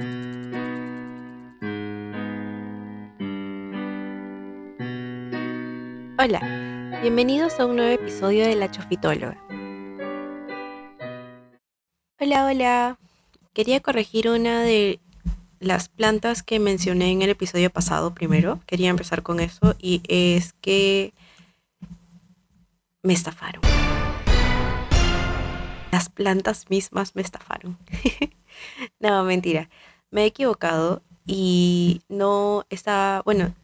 Hola, bienvenidos a un nuevo episodio de La Chofitóloga. Hola, hola. Quería corregir una de las plantas que mencioné en el episodio pasado primero. Quería empezar con eso y es que me estafaron. Las plantas mismas me estafaron. no, mentira. Me he equivocado y no está, bueno,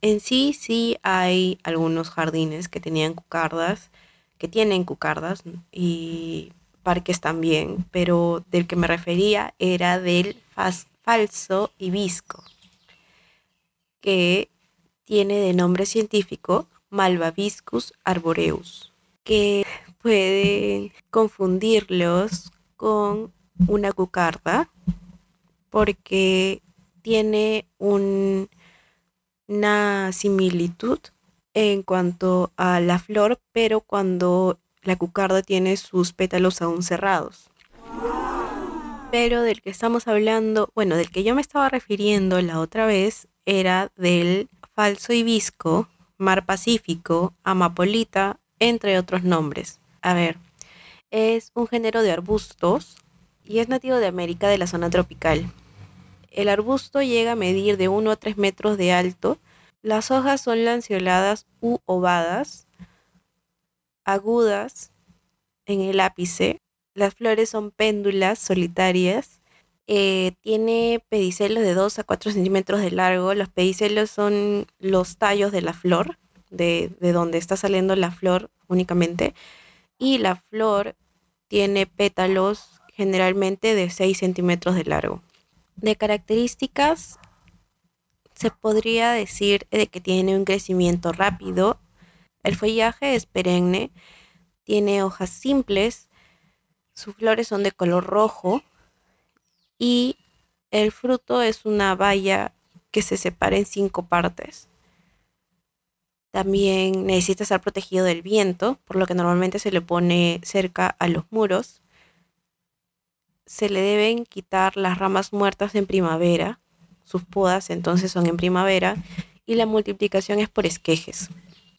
en sí sí hay algunos jardines que tenían cucardas, que tienen cucardas y parques también, pero del que me refería era del falso hibisco, que tiene de nombre científico Malvaviscus arboreus, que pueden confundirlos con una cucarda porque tiene un una similitud en cuanto a la flor, pero cuando la cucarda tiene sus pétalos aún cerrados. Pero del que estamos hablando, bueno, del que yo me estaba refiriendo la otra vez, era del falso hibisco, mar pacífico, amapolita, entre otros nombres. A ver, es un género de arbustos y es nativo de América de la zona tropical. El arbusto llega a medir de 1 a 3 metros de alto. Las hojas son lanceoladas u ovadas, agudas en el ápice. Las flores son péndulas solitarias. Eh, tiene pedicelos de 2 a 4 centímetros de largo. Los pedicelos son los tallos de la flor, de, de donde está saliendo la flor únicamente. Y la flor tiene pétalos generalmente de 6 centímetros de largo. De características, se podría decir de que tiene un crecimiento rápido. El follaje es perenne, tiene hojas simples, sus flores son de color rojo y el fruto es una baya que se separa en cinco partes. También necesita estar protegido del viento, por lo que normalmente se le pone cerca a los muros se le deben quitar las ramas muertas en primavera, sus podas entonces son en primavera, y la multiplicación es por esquejes.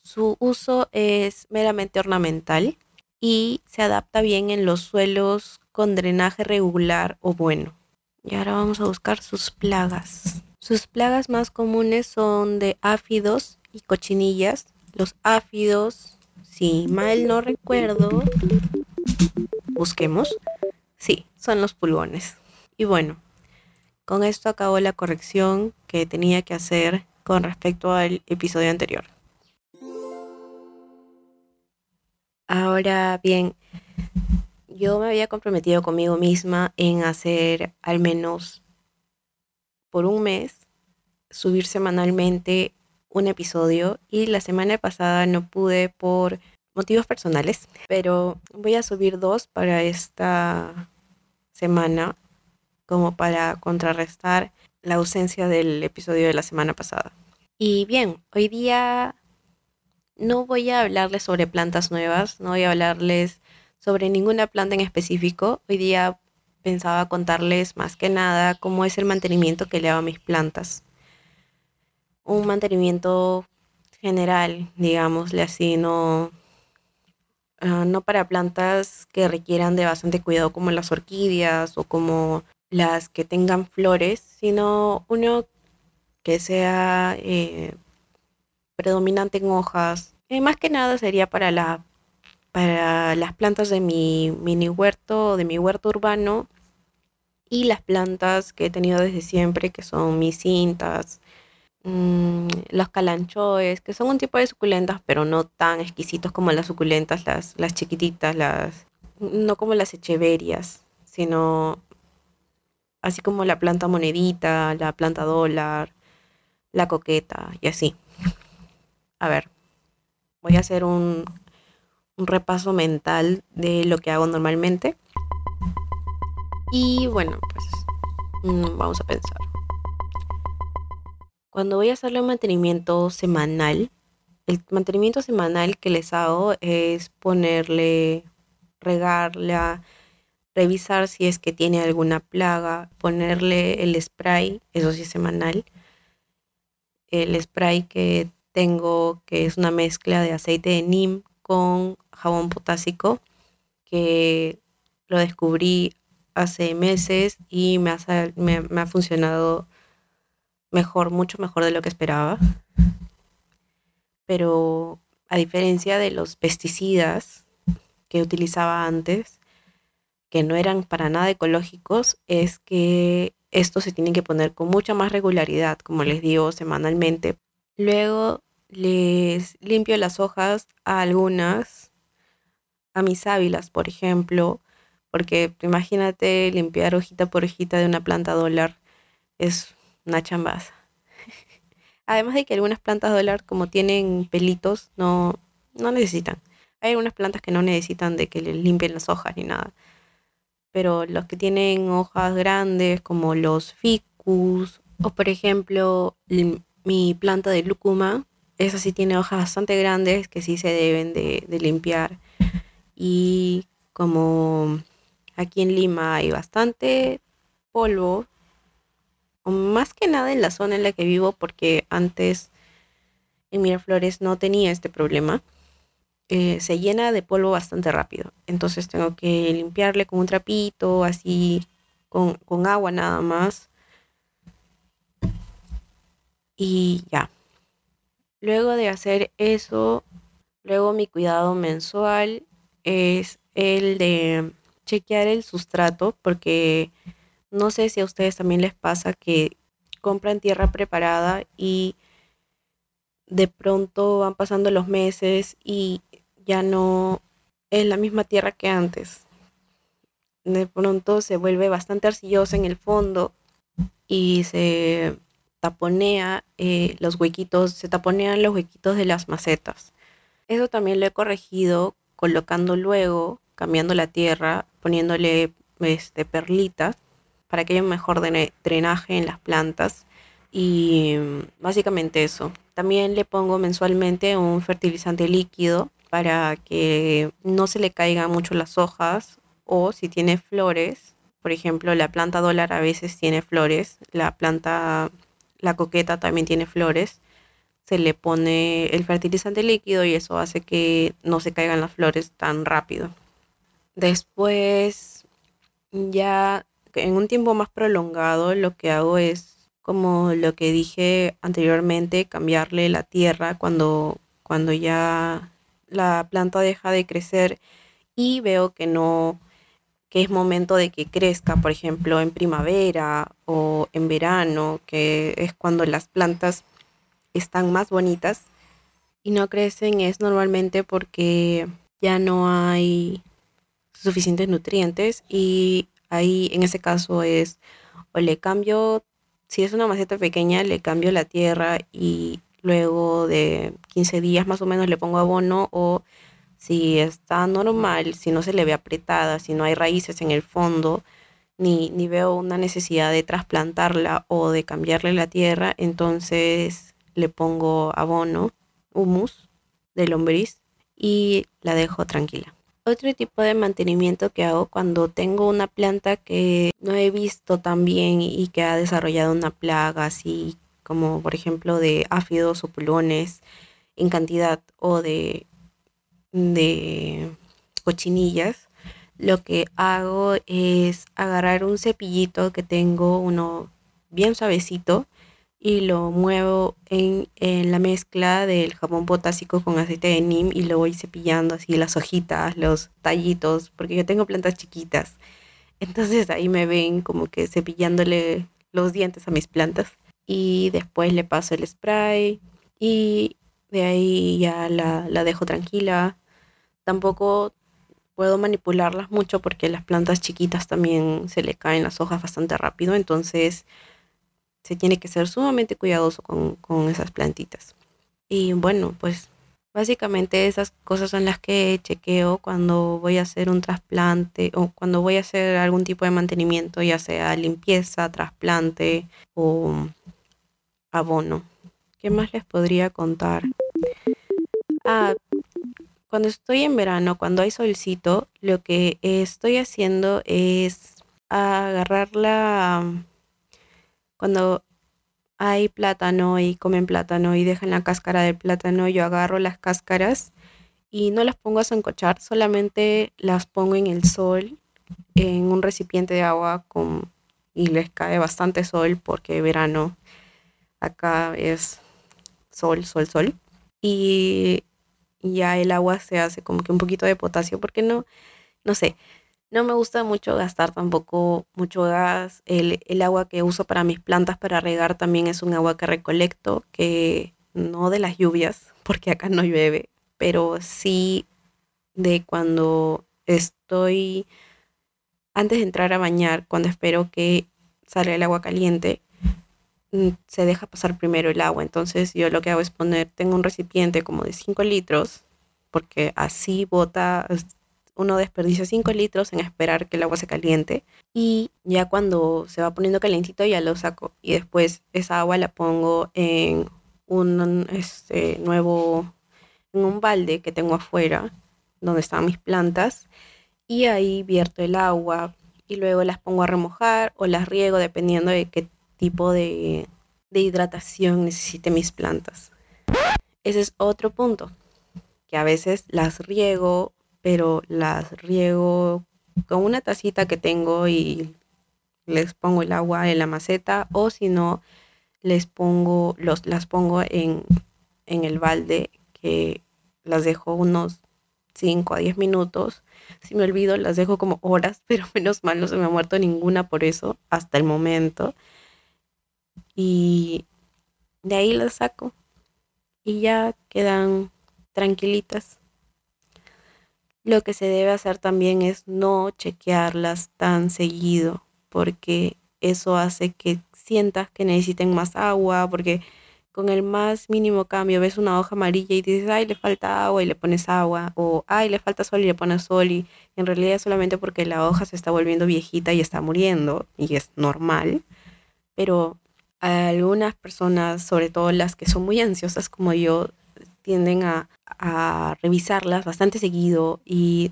Su uso es meramente ornamental y se adapta bien en los suelos con drenaje regular o bueno. Y ahora vamos a buscar sus plagas. Sus plagas más comunes son de áfidos y cochinillas. Los áfidos, si mal no recuerdo, busquemos, son los pulgones. Y bueno, con esto acabó la corrección que tenía que hacer con respecto al episodio anterior. Ahora bien, yo me había comprometido conmigo misma en hacer al menos por un mes, subir semanalmente un episodio y la semana pasada no pude por motivos personales, pero voy a subir dos para esta semana como para contrarrestar la ausencia del episodio de la semana pasada. Y bien, hoy día no voy a hablarles sobre plantas nuevas, no voy a hablarles sobre ninguna planta en específico. Hoy día pensaba contarles más que nada cómo es el mantenimiento que le hago a mis plantas. Un mantenimiento general, digámosle así, no, Ah, no para plantas que requieran de bastante cuidado como las orquídeas o como las que tengan flores, sino uno que sea eh, predominante en hojas. Eh, más que nada sería para, la, para las plantas de mi mini huerto, de mi huerto urbano y las plantas que he tenido desde siempre, que son mis cintas, Mm, los calanchoes, que son un tipo de suculentas, pero no tan exquisitos como las suculentas, las, las chiquititas, las, no como las echeverias, sino así como la planta monedita, la planta dólar, la coqueta y así. A ver, voy a hacer un, un repaso mental de lo que hago normalmente. Y bueno, pues mm, vamos a pensar. Cuando voy a hacerle un mantenimiento semanal, el mantenimiento semanal que les hago es ponerle, regarla, revisar si es que tiene alguna plaga, ponerle el spray, eso sí es semanal. El spray que tengo, que es una mezcla de aceite de neem con jabón potásico, que lo descubrí hace meses y me ha, funcionado mejor, mucho mejor de lo que esperaba. Pero a diferencia de los pesticidas que utilizaba antes, que no eran para nada ecológicos, es que esto se tiene que poner con mucha más regularidad, como les digo, semanalmente. Luego les limpio las hojas a algunas, a mis sábilas, por ejemplo, porque imagínate limpiar hojita por hojita de una planta dólar, es una chambaza. Además de que algunas plantas dólar, como tienen pelitos, no, no necesitan. Hay algunas plantas que no necesitan de que les limpien las hojas ni nada. Pero los que tienen hojas grandes, como los ficus, o por ejemplo, mi planta de lúcuma, esa sí tiene hojas bastante grandes que sí se deben de, limpiar. Y como aquí en Lima hay bastante polvo, más que nada en la zona en la que vivo, porque antes en Miraflores no tenía este problema. Eh, se llena de polvo bastante rápido. Entonces tengo que limpiarle con un trapito, así, con, con agua nada más. Y ya. Luego de hacer eso, luego mi cuidado mensual es el de chequear el sustrato, porque no sé si a ustedes también les pasa que compran tierra preparada y de pronto van pasando los meses y ya no es la misma tierra que antes. De pronto se vuelve bastante arcillosa en el fondo y se taponea eh, los huequitos, se taponean los huequitos de las macetas. Eso también lo he corregido colocando luego, cambiando la tierra, poniéndole este, perlitas para que haya un mejor drenaje en las plantas. Y básicamente eso. También le pongo mensualmente un fertilizante líquido para que no se le caigan mucho las hojas o si tiene flores, por ejemplo, la planta dólar a veces tiene flores, la planta la coqueta también tiene flores, se le pone el fertilizante líquido y eso hace que no se caigan las flores tan rápido. Después, ya en un tiempo más prolongado, lo que hago es, como lo que dije anteriormente, cambiarle la tierra cuando, cuando ya la planta deja de crecer y veo que no que es momento de que crezca, por ejemplo, en primavera o en verano, que es cuando las plantas están más bonitas y no crecen, es normalmente porque ya no hay suficientes nutrientes y ahí en ese caso es o le cambio, si es una maceta pequeña, le cambio la tierra y luego de 15 días más o menos le pongo abono o si está normal, si no se le ve apretada, si no hay raíces en el fondo, ni, ni veo una necesidad de trasplantarla o de cambiarle la tierra, entonces le pongo abono, humus de lombriz y la dejo tranquila. Otro tipo de mantenimiento que hago cuando tengo una planta que no he visto tan bien y que ha desarrollado una plaga, así como por ejemplo de áfidos o pulones en cantidad o de de cochinillas, lo que hago es agarrar un cepillito que tengo, uno bien suavecito, y lo muevo en, la mezcla del jabón potásico con aceite de neem y lo voy cepillando así las hojitas, los tallitos, porque yo tengo plantas chiquitas. Entonces ahí me ven como que cepillándole los dientes a mis plantas. Y después le paso el spray y de ahí ya la, la dejo tranquila Tampoco puedo manipularlas mucho porque las plantas chiquitas también se le caen las hojas bastante rápido, entonces se tiene que ser sumamente cuidadoso con, con esas plantitas. Y bueno, pues básicamente esas cosas son las que chequeo cuando voy a hacer un trasplante o cuando voy a hacer algún tipo de mantenimiento, ya sea limpieza, trasplante o abono. ¿Qué más les podría contar? Ah, cuando estoy en verano, cuando hay solcito, lo que estoy haciendo es agarrarla cuando hay plátano y comen plátano y dejan la cáscara del plátano, yo agarro las cáscaras y no las pongo a sancochar, solamente las pongo en el sol, en un recipiente de agua con, y les cae bastante sol porque verano acá es sol, sol, sol. Y ya el agua se hace como que un poquito de potasio porque no, no sé, no me gusta mucho gastar tampoco mucho gas. El, agua que uso para mis plantas para regar también es un agua que recolecto, que no de las lluvias, porque acá no llueve, pero sí de cuando estoy, antes de entrar a bañar, cuando espero que salga el agua caliente, mm, se deja pasar primero el agua. Entonces yo lo que hago es poner, tengo un recipiente como de 5 litros, porque así bota uno desperdicia 5 litros en esperar que el agua se caliente y ya cuando se va poniendo calientito ya lo saco y después esa agua la pongo en un este, nuevo, en un balde que tengo afuera donde están mis plantas y ahí vierto el agua y luego las pongo a remojar o las riego dependiendo de qué tipo de, de hidratación necesite mis plantas. Ese es otro punto, que a veces las riego pero las riego con una tacita que tengo y les pongo el agua en la maceta o si no les pongo los las pongo en, en el balde que las dejo unos 5 a 10 minutos. Si me olvido, las dejo como horas, pero menos mal no se me ha muerto ninguna por eso hasta el momento. Y de ahí las saco y ya quedan tranquilitas. Lo que se debe hacer también es no chequearlas tan seguido, porque eso hace que sientas que necesiten más agua, porque con el más mínimo cambio ves una hoja amarilla y dices, ay, le falta agua y le pones agua, o ay, le falta sol y le pones sol, y en realidad es solamente porque la hoja se está volviendo viejita y está muriendo, y es normal, pero algunas personas, sobre todo las que son muy ansiosas como yo, tienden a, revisarlas bastante seguido y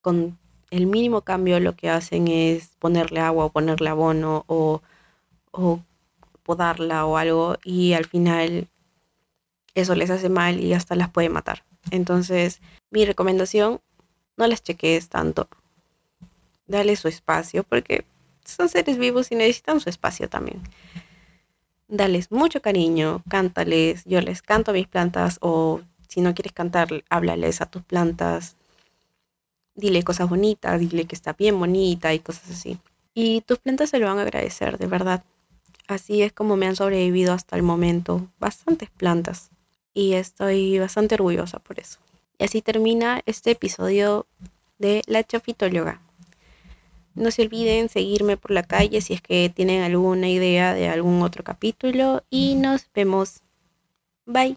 con el mínimo cambio lo que hacen es ponerle agua o ponerle abono o, o podarla o algo y al final eso les hace mal y hasta las puede matar. Entonces, mi recomendación, no las chequees tanto. Dale su espacio porque son seres vivos y necesitan su espacio también dales mucho cariño, cántales, yo les canto a mis plantas o si no quieres cantar, háblales a tus plantas, dile cosas bonitas, dile que está bien bonita y cosas así. Y tus plantas se lo van a agradecer, de verdad. Así es como me han sobrevivido hasta el momento bastantes plantas y estoy bastante orgullosa por eso. Y así termina este episodio de La Chafitóloga. No se olviden seguirme por la calle si es que tienen alguna idea de algún otro capítulo y nos vemos. Bye.